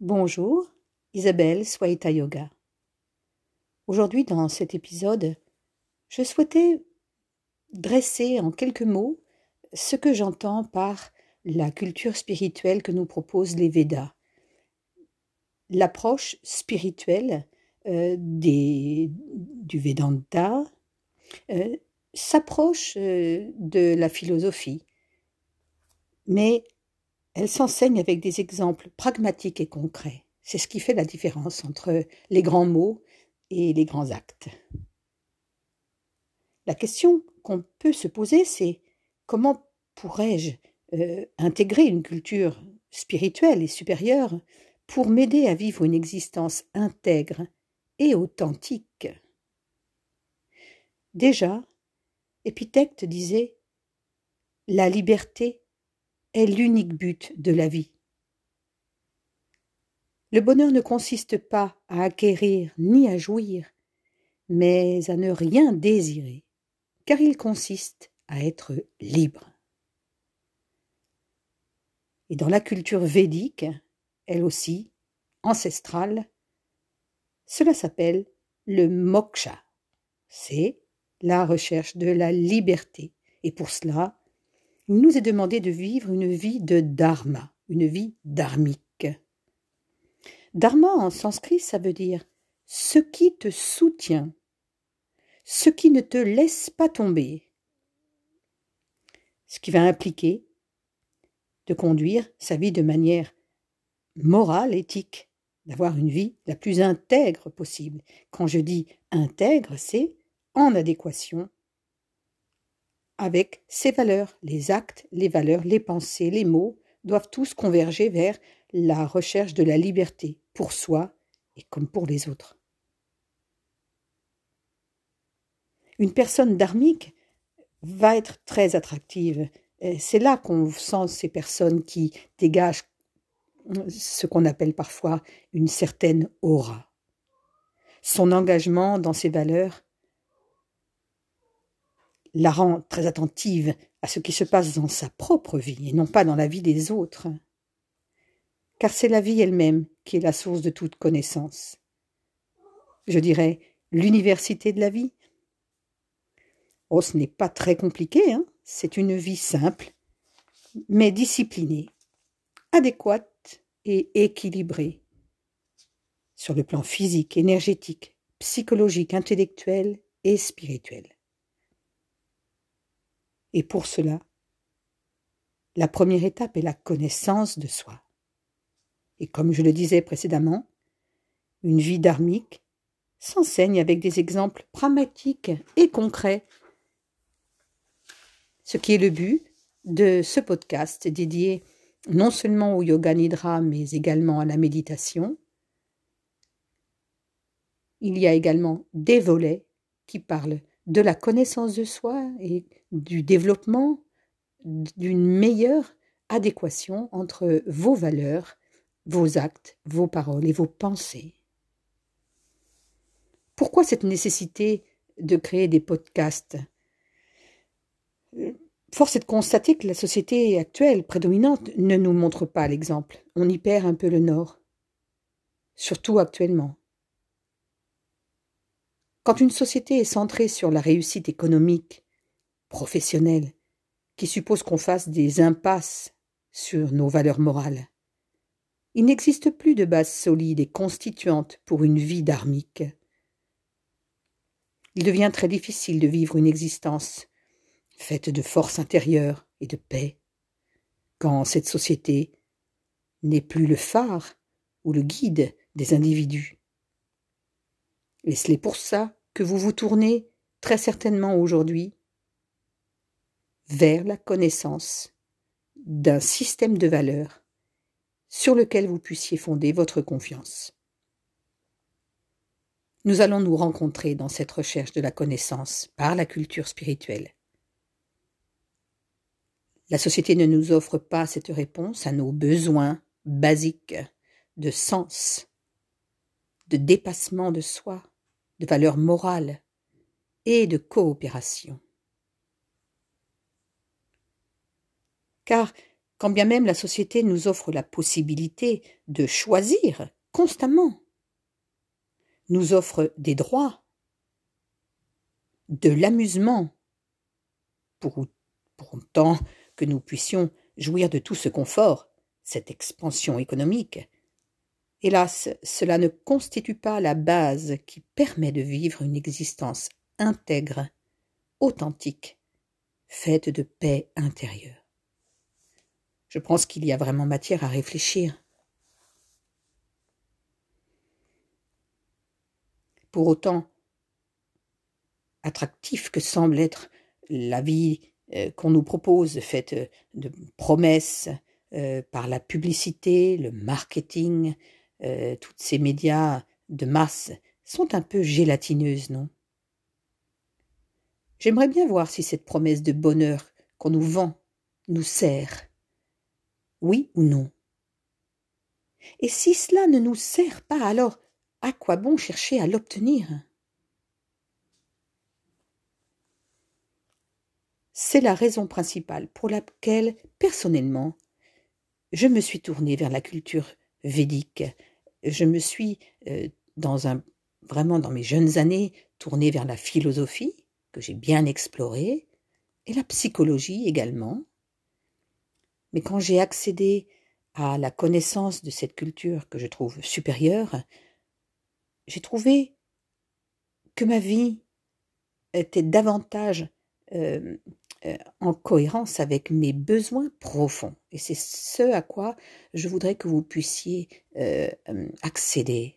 Bonjour, Isabelle Swaita Yoga. Aujourd'hui, dans cet épisode, je souhaitais dresser en quelques mots ce que j'entends par la culture spirituelle que nous proposent les Védas. L'approche spirituelle euh, du Vedanta euh, s'approche euh, de la philosophie, mais elle s'enseigne avec des exemples pragmatiques et concrets. C'est ce qui fait la différence entre les grands mots et les grands actes. La question qu'on peut se poser, c'est comment pourrais-je euh, intégrer une culture spirituelle et supérieure pour m'aider à vivre une existence intègre et authentique? Déjà, Épithète disait La liberté est l'unique but de la vie. Le bonheur ne consiste pas à acquérir ni à jouir, mais à ne rien désirer, car il consiste à être libre. Et dans la culture védique, elle aussi, ancestrale, cela s'appelle le moksha. C'est la recherche de la liberté. Et pour cela, il nous est demandé de vivre une vie de dharma, une vie dharmique. Dharma en sanskrit, ça veut dire ce qui te soutient, ce qui ne te laisse pas tomber. Ce qui va impliquer de conduire sa vie de manière morale, éthique, d'avoir une vie la plus intègre possible. Quand je dis intègre, c'est en adéquation avec ses valeurs. Les actes, les valeurs, les pensées, les mots doivent tous converger vers la recherche de la liberté pour soi et comme pour les autres. Une personne dharmique va être très attractive. C'est là qu'on sent ces personnes qui dégagent ce qu'on appelle parfois une certaine aura. Son engagement dans ses valeurs la rend très attentive à ce qui se passe dans sa propre vie et non pas dans la vie des autres. Car c'est la vie elle-même qui est la source de toute connaissance. Je dirais l'université de la vie. Oh, ce n'est pas très compliqué, hein c'est une vie simple, mais disciplinée, adéquate et équilibrée, sur le plan physique, énergétique, psychologique, intellectuel et spirituel. Et pour cela, la première étape est la connaissance de soi. Et comme je le disais précédemment, une vie dharmique s'enseigne avec des exemples pragmatiques et concrets, ce qui est le but de ce podcast dédié non seulement au yoga nidra, mais également à la méditation. Il y a également des volets qui parlent de la connaissance de soi et du développement d'une meilleure adéquation entre vos valeurs, vos actes, vos paroles et vos pensées. Pourquoi cette nécessité de créer des podcasts? Force est de constater que la société actuelle prédominante ne nous montre pas l'exemple. On y perd un peu le nord. Surtout actuellement. Quand une société est centrée sur la réussite économique, professionnelle, qui suppose qu'on fasse des impasses sur nos valeurs morales, il n'existe plus de base solide et constituante pour une vie dharmique. Il devient très difficile de vivre une existence faite de force intérieure et de paix, quand cette société n'est plus le phare ou le guide des individus. Et c'est pour ça que vous vous tournez très certainement aujourd'hui vers la connaissance d'un système de valeurs sur lequel vous puissiez fonder votre confiance. Nous allons nous rencontrer dans cette recherche de la connaissance par la culture spirituelle. La société ne nous offre pas cette réponse à nos besoins basiques de sens, de dépassement de soi, de valeur morale et de coopération. Car quand bien même la société nous offre la possibilité de choisir constamment, nous offre des droits, de l'amusement, pour, pour autant que nous puissions jouir de tout ce confort, cette expansion économique. Hélas, cela ne constitue pas la base qui permet de vivre une existence intègre, authentique, faite de paix intérieure. Je pense qu'il y a vraiment matière à réfléchir. Pour autant, attractif que semble être la vie euh, qu'on nous propose, faite de promesses euh, par la publicité, le marketing, euh, toutes ces médias de masse sont un peu gélatineuses, non? J'aimerais bien voir si cette promesse de bonheur qu'on nous vend nous sert. Oui ou non? Et si cela ne nous sert pas, alors à quoi bon chercher à l'obtenir? C'est la raison principale pour laquelle, personnellement, je me suis tournée vers la culture védique. Je me suis, euh, dans vraiment dans mes jeunes années, tournée vers la philosophie, que j'ai bien explorée, et la psychologie également. Mais quand j'ai accédé à la connaissance de cette culture que je trouve supérieure, j'ai trouvé que ma vie était davantage euh, en cohérence avec mes besoins profonds. Et c'est ce à quoi je voudrais que vous puissiez euh, accéder.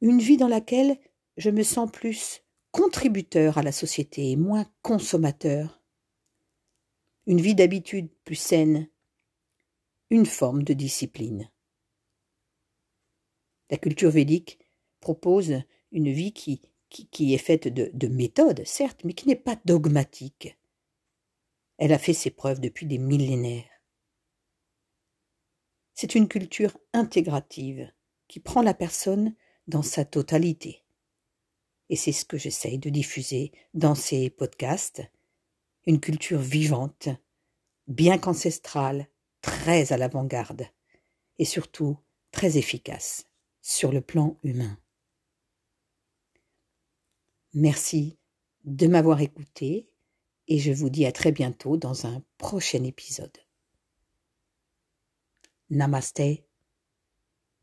Une vie dans laquelle je me sens plus contributeur à la société et moins consommateur. Une vie d'habitude plus saine. Une forme de discipline. La culture védique propose une vie qui est faite de, de méthodes, certes, mais qui n'est pas dogmatique. Elle a fait ses preuves depuis des millénaires. C'est une culture intégrative qui prend la personne dans sa totalité. Et c'est ce que j'essaye de diffuser dans ces podcasts. Une culture vivante, bien qu'ancestrale, très à l'avant-garde, et surtout très efficace sur le plan humain. Merci de m'avoir écouté et je vous dis à très bientôt dans un prochain épisode. Namaste.